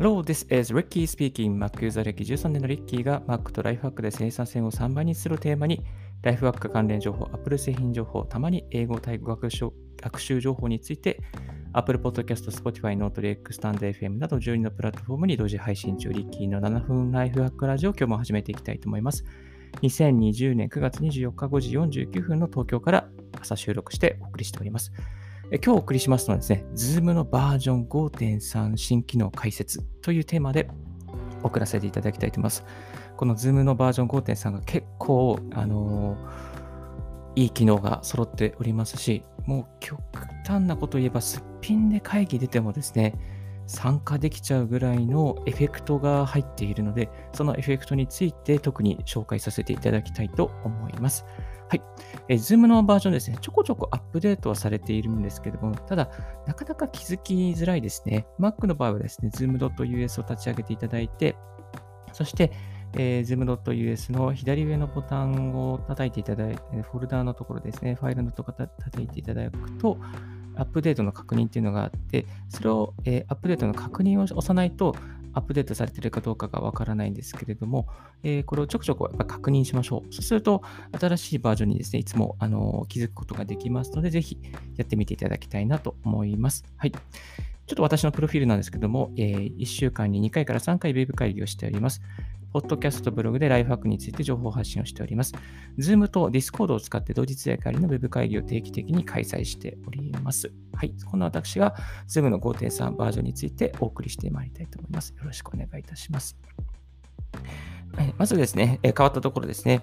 Hello, this is Ricky speaking. Mac ユーザー歴13年のリッキーが Mac とライフハックで生産性を3倍にするテーマに、ライフハック関連情報、Apple 製品情報、たまに英語対語学学習情報について、Apple Podcast、Spotify、Note、スタンド FM など12のプラットフォームに同時配信中、リッキーの7分ライフハックラジオ、今日も始めていきたいと思います。2020年9月24日5時49分の東京から朝収録してお送りしております。今日お送りしますのはですね、Zoom のバージョン5.3新機能解説というテーマで送らせていただきたいと思います。この Zoom のバージョン5.3が結構、あのー、いい機能が揃っておりますし、もう極端なこと言えば、すっぴんで会議出てもですね、参加できちゃうぐらいのエフェクトが入っているので、そのエフェクトについて特に紹介させていただきたいと思います。はい。えー、Zoom のバージョンですね、ちょこちょこアップデートはされているんですけども、ただ、なかなか気づきづらいですね。Mac の場合はですね、zoom.us を立ち上げていただいて、そして、えー、zoom.us の左上のボタンを叩いていただいて、フォルダーのところですね、ファイルのところ叩いていただくと、アップデートの確認っていうのがあって、それを、えー、アップデートの確認を押さないと、アップデートされているかどうかがわからないんですけれども、えー、これをちょくちょくやっぱ確認しましょう。そうすると、新しいバージョンにですね、いつもあの気づくことができますので、ぜひやってみていただきたいなと思います。はい。ちょっと私のプロフィールなんですけども、えー、1週間に2回から3回ウェブ会議をしております。ポッドキャストとブログでライフハックについて情報発信をしております。Zoom と Discord を使って同日通訳ありの Web 会議を定期的に開催しております。はい。この私が Zoom の5.3バージョンについてお送りしてまいりたいと思います。よろしくお願いいたします。まずですね、変わったところですね、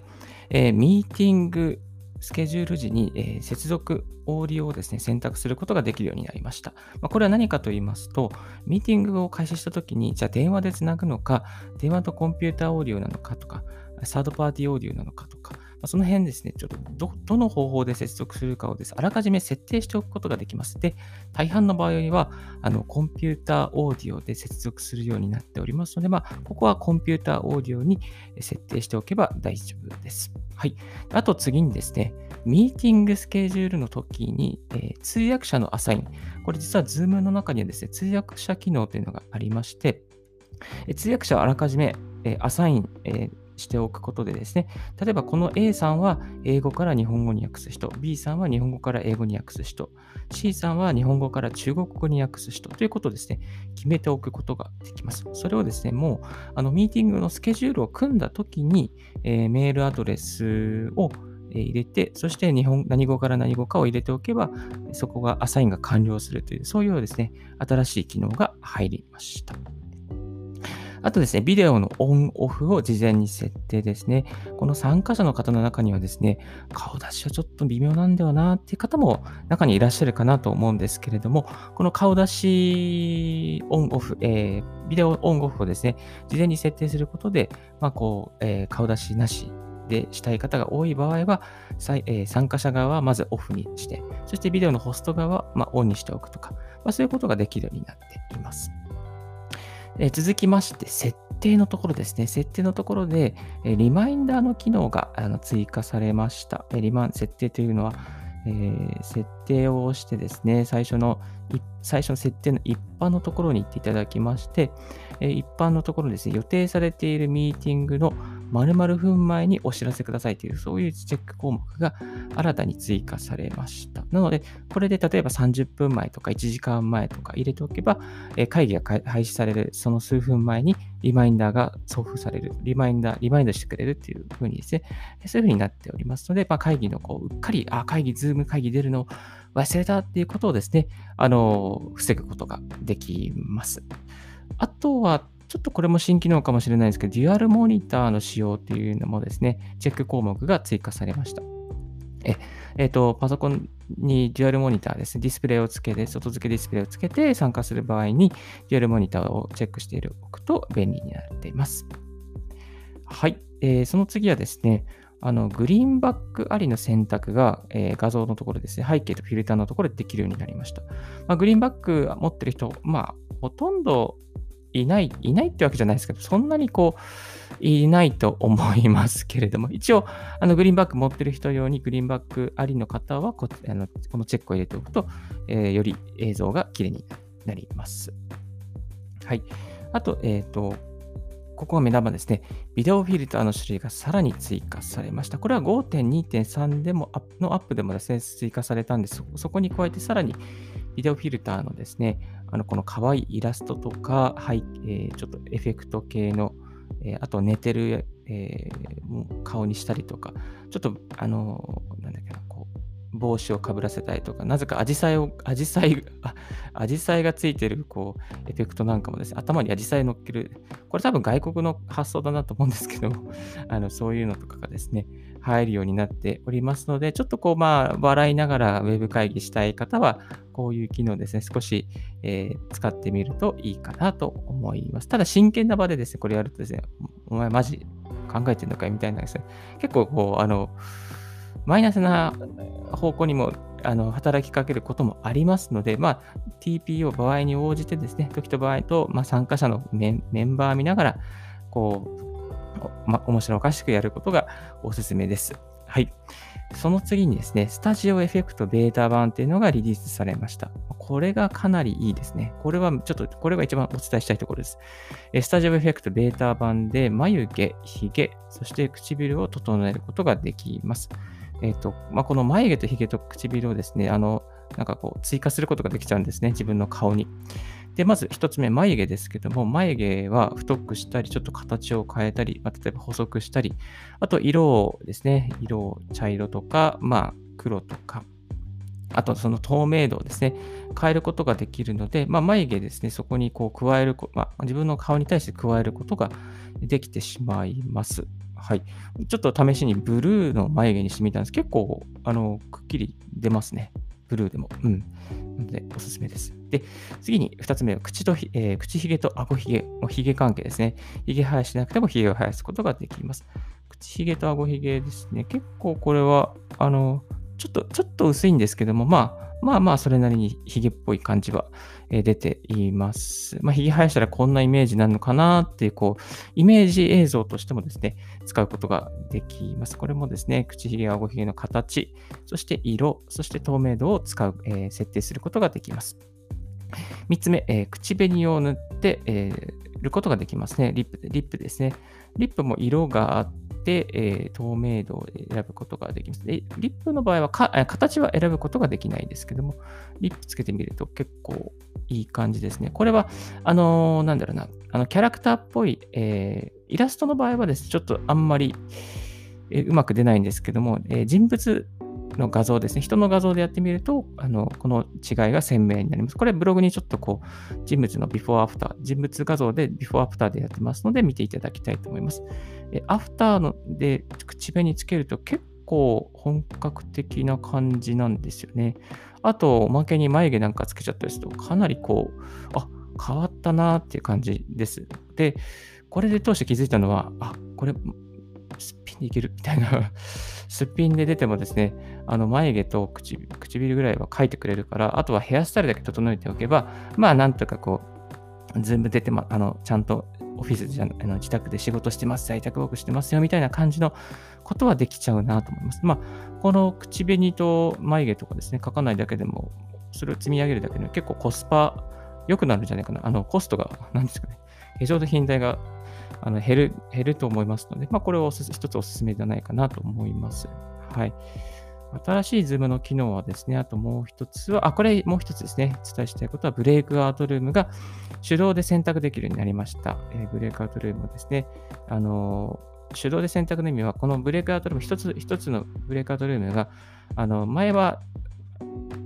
えー、ミーティングスケジュール時に、えー、接続、オーディオをですね、選択することができるようになりました。まあ、これは何かと言いますと、ミーティングを開始したときに、じゃあ電話でつなぐのか、電話とコンピューターオーディオなのかとか、サードパーティーオーディオなのかとか、その辺ですね、ちょっとどの方法で接続するかをです、あらかじめ設定しておくことができます。で、大半の場合は、あのコンピューターオーディオで接続するようになっておりますので、まあ、ここはコンピューターオーディオに設定しておけば大丈夫です。はい。あと次にですね、ミーティングスケジュールの時に、えー、通訳者のアサイン。これ実は Zoom の中にはですね、通訳者機能というのがありまして、通訳者はあらかじめ、アサイン、えしておくことでですね、例えばこの A さんは英語から日本語に訳す人、B さんは日本語から英語に訳す人、C さんは日本語から中国語に訳す人ということをですね、決めておくことができます。それをですね、もうあのミーティングのスケジュールを組んだときに、えー、メールアドレスを入れて、そして日本何語から何語かを入れておけば、そこがアサインが完了するという、そういうですね、新しい機能が入りました。あとですね、ビデオのオンオフを事前に設定ですね。この参加者の方の中にはですね、顔出しはちょっと微妙なんだよなっていう方も中にいらっしゃるかなと思うんですけれども、この顔出しオンオフ、えー、ビデオオンオフをですね、事前に設定することで、まあこう、えー、顔出しなしでしたい方が多い場合は、え、参加者側はまずオフにして、そしてビデオのホスト側は、ま、オンにしておくとか、まあ、そういうことができるようになっています。え、続きまして、設定のところですね。設定のところで、え、リマインダーの機能があの追加されました。えー、リマン設定というのは、えー、設定をしてですね、最初の、最初の設定の一般のところに行っていただきまして、え、一般のところですね、予定されているミーティングの〇〇分前にお知らせくださいという、そういうチェック項目が新たに追加されました。なので、これで例えば30分前とか1時間前とか入れておけば、え会議が廃止されるその数分前にリマインダーが送付される、リマインダー、リマインドしてくれるっていうふうにですね、そういうふうになっておりますので、まあ、会議のこう、うっかり、あ、会議、ズーム会議出るのを忘れたっていうことをですね、あの、防ぐことができます。あとは、ちょっとこれも新機能かもしれないですけど、デュアルモニターの使用っていうのもですね、チェック項目が追加されました。え、えっ、ー、と、パソコンにデュアルモニターですね、ディスプレイをつけて、外付けディスプレイをつけて参加する場合に、デュアルモニターをチェックしておくと便利になっています。はい。えー、その次はですね、あの、グリーンバックありの選択が、えー、画像のところですね、背景とフィルターのところでできるようになりました。まあ、グリーンバック持ってる人、まあ、ほとんどいない、いないってわけじゃないですけど、そんなにこう、いないと思いますけれども、一応、あのグリーンバック持ってる人用にグリーンバックありの方はこあのこのチェックを入れておくと、えー、より映像が綺麗になります。はい。あと、えっ、ー、と、ここが目玉ですね。ビデオフィルターの種類がさらに追加されました。これは5.2.3でものアップでもですね、追加されたんです。そこに加えてさらにビデオフィルターのですね、あのこの可愛いイラストとか、はい、えー、ちょっとエフェクト系の、えー、あと寝てる、えー、顔にしたりとか、ちょっと、あのなんだっけな、こう、帽子をかぶらせたりとか、なぜかアジサイを、アジサイ、アジサイがついてる、こう、エフェクトなんかもですね、頭にアジサイ乗っける、これ多分外国の発想だなと思うんですけど、あの、そういうのとかがですね、入るようになっておりますので、ちょっとこう、まあ、笑いながらウェブ会議したい方は、こういう機能ですね、少し、えー、使ってみるといいかなと思います。ただ、真剣な場でですね、これやるとですね、お前マジ考えてんのかいみたいなですね、結構こう、あの、マイナスな方向にもあの働きかけることもありますので、まあ、TPO 場合に応じてですね、時と場合と、まあ、参加者のメンバー見ながら、こう、ま、面白おかしくやることがおすすめです。はい。その次にですね、スタジオエフェクトベータ版っていうのがリリースされました。これがかなりいいですね。これはちょっと、これが一番お伝えしたいところです。スタジオエフェクトベータ版で眉毛、髭、そして唇を整えることができます。えっ、ー、と、まあ、この眉毛と髭と唇をですね、あの、なんかこう、追加することができちゃうんですね、自分の顔に。で、まず一つ目、眉毛ですけども、眉毛は太くしたり、ちょっと形を変えたり、まあ、例えば細くしたり、あと色をですね、色を茶色とか、まあ、黒とか、あとその透明度をですね、変えることができるので、まあ、眉毛ですね、そこにこう加える、まあ、自分の顔に対して加えることができてしまいます。はい。ちょっと試しにブルーの眉毛にしてみたんです。結構、あの、くっきり出ますね。ブルーでも。うん。なので、おすすめです。で、次に2つ目は、口とひ、えー、口ひげと顎ひげおひげ関係ですね。ひげ生やしなくてもひげを生やすことができます。口ひげと顎ひげですね。結構これは、あの、ちょっと、ちょっと薄いんですけども、まあ、まあまあ、それなりにヒゲっぽい感じは出ています。まあ、ヒゲ生やしたらこんなイメージなのかなっていう、こう、イメージ映像としてもですね、使うことができます。これもですね、口ひげ、顎ひげの形、そして色、そして透明度を使う、えー、設定することができます。3つ目、えー、口紅を塗って、えー、ることができますね。リップ、リップですね。リップも色があって、えー、透明度を選ぶことができます。でリップの場合はか形は選ぶことができないですけども、リップつけてみると結構いい感じですね。これは、あのー、なんだろうな、あのキャラクターっぽい、えー、イラストの場合はですね、ちょっとあんまり、えうまく出ないんですけども、え人物の画像ですね、人の画像でやってみると、あのこの違いが鮮明になります。これブログにちょっとこう、人物のビフォーアフター、人物画像でビフォーアフターでやってますので、見ていただきたいと思います。えアフターので口紅つけると結構本格的な感じなんですよね。あと、おまけに眉毛なんかつけちゃったりすると、かなりこう、あ、変わったなっていう感じです。で、これで通して気づいたのは、あ、これ、すっぴんでいけるみたいなすっぴんで出てもですね、あの眉毛と唇ぐらいは描いてくれるから、あとはヘアスタイルだけ整えておけば、まあなんとかこう、全部出てま、あの、ちゃんとオフィスじゃあの自宅で仕事してます、在宅ワークしてますよみたいな感じのことはできちゃうなと思います。まあ、この口紅と眉毛とかですね、描かないだけでも、それを積み上げるだけでも結構コスパ良くなるんじゃないかな。あの、コストが、何ですかね、化粧品代があの減る、減ると思いますので、まあ、これは一つおすすめじゃないかなと思います。はい。新しい Zoom の機能はですね、あともう一つは、あ、これもう一つですね、お伝えしたいことは、ブレイクアウトルームが手動で選択できるようになりました。えー、ブレイクアウトルームはですね、あのー、手動で選択の意味は、このブレイクアウトルーム、一つ一つのブレイクアウトルームが、あの前は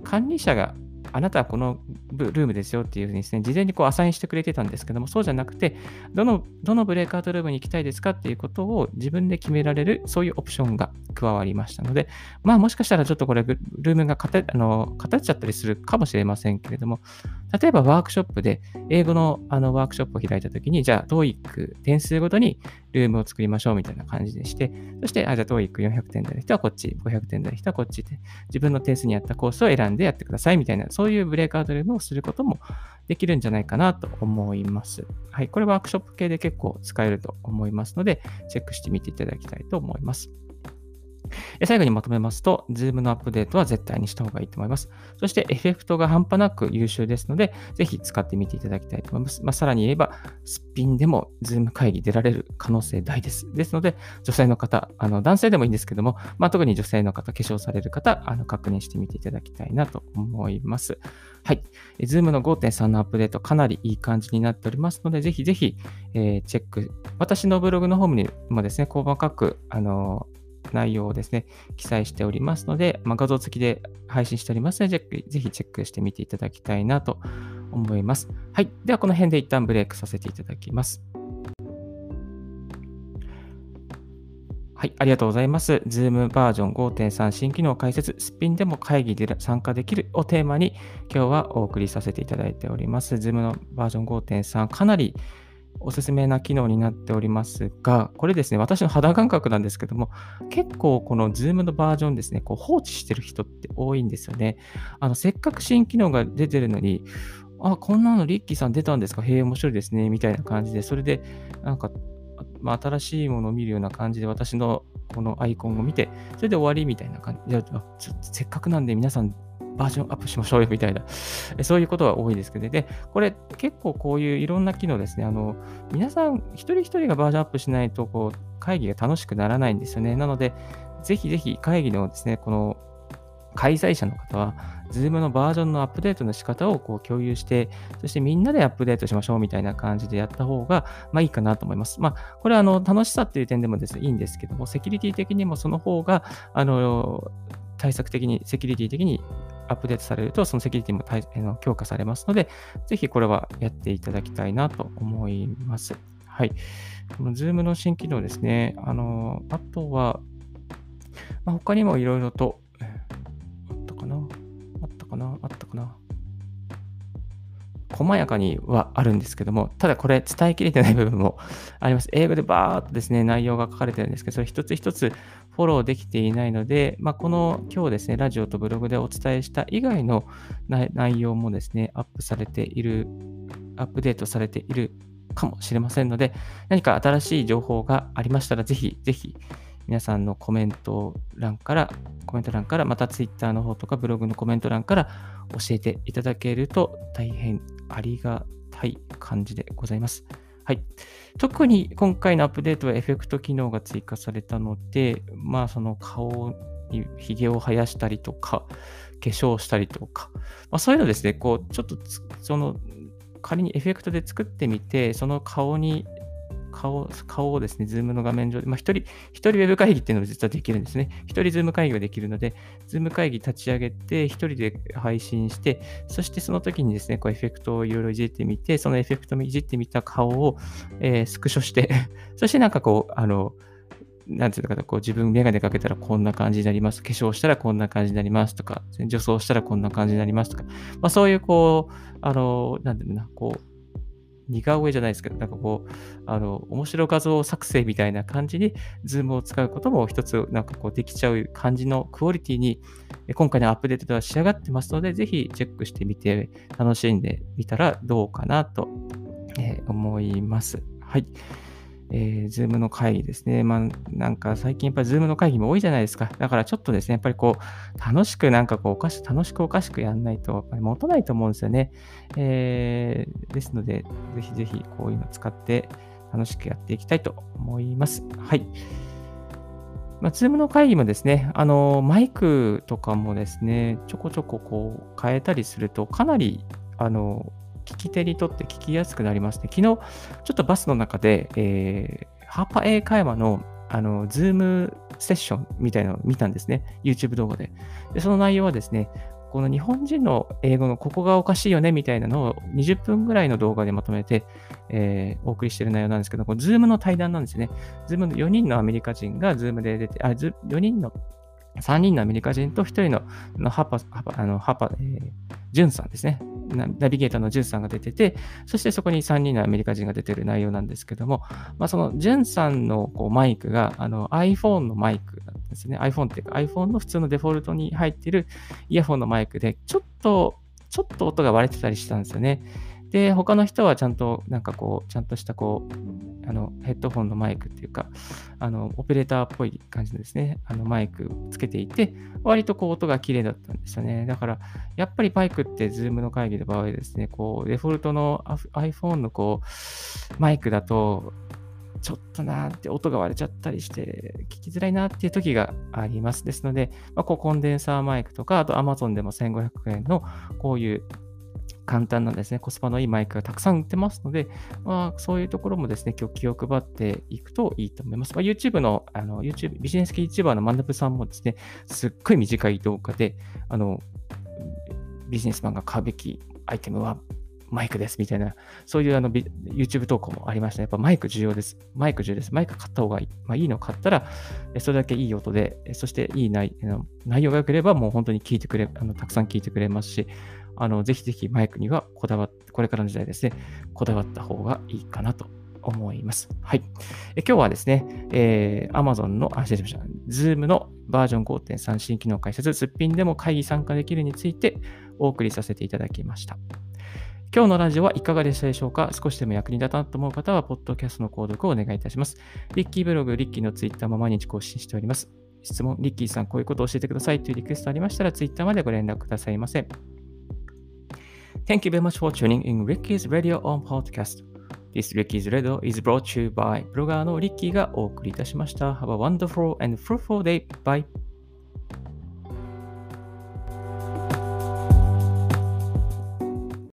管理者があなたはこのルームですよっていうふうにですね、事前にこうアサインしてくれてたんですけども、そうじゃなくて、どの、どのブレイクアウトルームに行きたいですかっていうことを自分で決められる、そういうオプションが加わりましたので、まあもしかしたらちょっとこれ、ルームが偏あの偏っちゃったりするかもしれませんけれども、例えばワークショップで、英語のあのワークショップを開いたときに、じゃあ、TOEIC 点数ごとにルームを作りましょうみたいな感じでして、そして、あ、じゃあ TOEIC400 点台の人はこっち、500点台の人はこっちで、自分の点数に合ったコースを選んでやってくださいみたいな、そういうブレイクアウトルームをすることもできるんじゃないかなと思います。はい。これワークショップ系で結構使えると思いますので、チェックしてみていただきたいと思います。最後にまとめますと、Zoom のアップデートは絶対にした方がいいと思います。そしてエフェクトが半端なく優秀ですので、ぜひ使ってみていただきたいと思います。まあ、さらに言えば、すっぴんでも Zoom 会議出られる可能性大です。ですので、女性の方、あの男性でもいいんですけども、まあ、特に女性の方、化粧される方、あの確認してみていただきたいなと思います。はい。Zoom の5.3のアップデート、かなりいい感じになっておりますので、ぜひぜひ、えー、チェック。私のブログのホームにもですね、細かく、あの内容をですね、記載しておりますので、まあ、画像付きで配信しておりますので、ぜひチェックしてみていただきたいなと思います。はい。では、この辺で一旦ブレイクさせていただきます。はい、ありがとうございます。Zoom バージョン5.3新機能解説、スピンでも会議で参加できるをテーマに今日はお送りさせていただいております。Zoom のバージョン5.3、かなりおすすめな機能になっておりますが、これですね、私の肌感覚なんですけども、結構この Zoom のバージョンですね、こう放置してる人って多いんですよね。あのせっかく新機能が出てるのに、あ、こんなのリッキーさん出たんですか？へえ、面白いですね。みたいな感じで、それで、なんか、まあ、新しいものを見るような感じで、私のこのアイコンを見て、それで終わりみたいな感じ。いや、せっかくなんで皆さんバージョンアップしましょうよみたいな、そういうことが多いですけどね、で、これ結構こういういろんな機能ですね、あの、皆さん一人一人がバージョンアップしないと、こう、会議が楽しくならないんですよね。なので、ぜひぜひ会議のですね、この開催者の方は、Zoom のバージョンのアップデートの仕方をこう共有して、そしてみんなでアップデートしましょうみたいな感じでやった方が、まあいいかなと思います。まあ、これはあの楽しさっていう点でもですね、いいんですけども、セキュリティ的にもその方が、あの、対策的に、セキュリティ的にアップデートされると、そのセキュリティも対の強化されますので、ぜひこれはやっていただきたいなと思います。はい。この Zoom の新機能ですね。あの、あとは、まあ、他にもいろいろと、あったかな？あったかな？あったかな？細やかにはあるんですけども、ただこれ伝えきれてない部分もあります。英語でバーっとですね、内容が書かれてるんですけど、それ一つ一つフォローできていないので、まあ、この今日ですね、ラジオとブログでお伝えした以外の内容もですね、アップされている、アップデートされているかもしれませんので、何か新しい情報がありましたら、ぜひ、ぜひ、皆さんのコメント欄から、コメント欄から、また Twitter の方とかブログのコメント欄から教えていただけると大変ありがたい感じでございます。はい。特に今回のアップデートはエフェクト機能が追加されたので、まあその顔にひげを生やしたりとか、化粧したりとか、まあ、そういうのですね、こう、ちょっとその仮にエフェクトで作ってみて、その顔に顔顔をですね、ズームの画面上で、まあ、一人、一人ウェブ会議っていうのも実はできるんですね。一人ズーム会議ができるので、ズーム会議立ち上げて、一人で配信して、そしてその時にですね、こうエフェクトをいろいろいじってみて、そのエフェクトもいじってみた顔を、えー、スクショして そしてなんかこう、あの、なんていうのかな、こう自分メガネかけたらこんな感じになります。化粧したらこんな感じになりますとか、女装したらこんな感じになりますとか、まあそういうこう、あの、なんていうのかな、こう、似顔絵じゃないですけど、なんかこう、あの、面白画像作成みたいな感じに、ズームを使うことも一つ、なんかこう、できちゃう感じのクオリティに、今回のアップデートでは仕上がってますので、ぜひチェックしてみて、楽しんでみたらどうかなと、え思います。はい。えー、ズームの会議ですね。まあ、なんか最近やっぱりズームの会議も多いじゃないですか。だからちょっとですね、やっぱりこう、楽しくなんかこう、おかし楽しくおかしくやんないと、やっぱり持たないと思うんですよね。えー、ですので、ぜひぜひこういうの使って楽しくやっていきたいと思います。はい。まあ、ズームの会議もですね、あの、マイクとかもですね、ちょこちょここう変えたりすると、かなり、あの、聞き手にとって聞きやすくなりますね。昨日、ちょっとバスの中で、えー、 Hapa 英会話の、あの、ズームセッションみたいなのを見たんですね。YouTube 動画で。で、その内容はですね、この日本人の英語のここがおかしいよねみたいなのを20分ぐらいの動画でまとめて、えー、お送りしている内容なんですけど、こズームの対談なんですね。ズームの4人のアメリカ人がズームで出て、あ、4人の3人のアメリカ人と1人のの Hapa、Hapa、あの、 Hapa、えー、ジュンさんですね。ナビゲーターのジュンさんが出てて、そしてそこに3人のアメリカ人が出てる内容なんですけども、まあ、そのジュンさんのこうマイクがあの iPhone のマイクなんですね。iPhone っていうか iPhone の普通のデフォルトに入ってるイヤホンのマイクで、ちょっと、ちょっと音が割れてたりしたんですよね。で、他の人はちゃんと、なんかこう、ちゃんとしたこう、あのヘッドホンのマイクっていうか、あのオペレーターっぽい感じのですね、あのマイクつけていて、割とこう音が綺麗だったんですよね。だから、やっぱりマイクって Zoom の会議の場合ですね、こうデフォルトの iPhone のこうマイクだと、ちょっとなーって音が割れちゃったりして聞きづらいなっていう時があります。ですので、まあ、こうコンデンサーマイクとか、あと Amazon でも1500円のこういう簡単なですね、コスパのいいマイクがたくさん売ってますので、まあ、そういうところもですね、今日気を配っていくといいと思います。まあ、YouTube の、あの、YouTube、ビジネス系 YouTuber のマンダブさんもですね、すっごい短い動画で、あの、ビジネスマンが買うべきアイテムはマイクですみたいな、そういうあの YouTube 投稿もありました。やっぱマイク重要です。マイク重要です。マイク買った方がいい。まあ、いいの買ったら、それだけいい音で、そしていい内内容が良ければ、もう本当に聞いてくれ、あのたくさん聞いてくれますし、あのぜひぜひマイクにはこだわって、これからの時代ですね、こだわった方がいいかなと思います。はい。え今日はですね、えー、Amazon の、あ、失礼しました。Zoom のバージョン5.3新機能解説、すっぴんでも会議参加できるについてお送りさせていただきました。今日のラジオはいかがでしたでしょうか？少しでも役に立たなと思う方は、ポッドキャストの購読をお願いいたします。リッキーブログ、リッキーのツイッターも毎日更新しております。質問、リッキーさん、こういうことを教えてくださいというリクエストありましたら、ツイッターまでご連絡くださいませ。Thank you very much for tuning in Ricky's Radio on Podcast. This Ricky's Radio is brought to you by ブロガーのリッキーがお送りいたしました。Have a wonderful and fruitful day. Bye.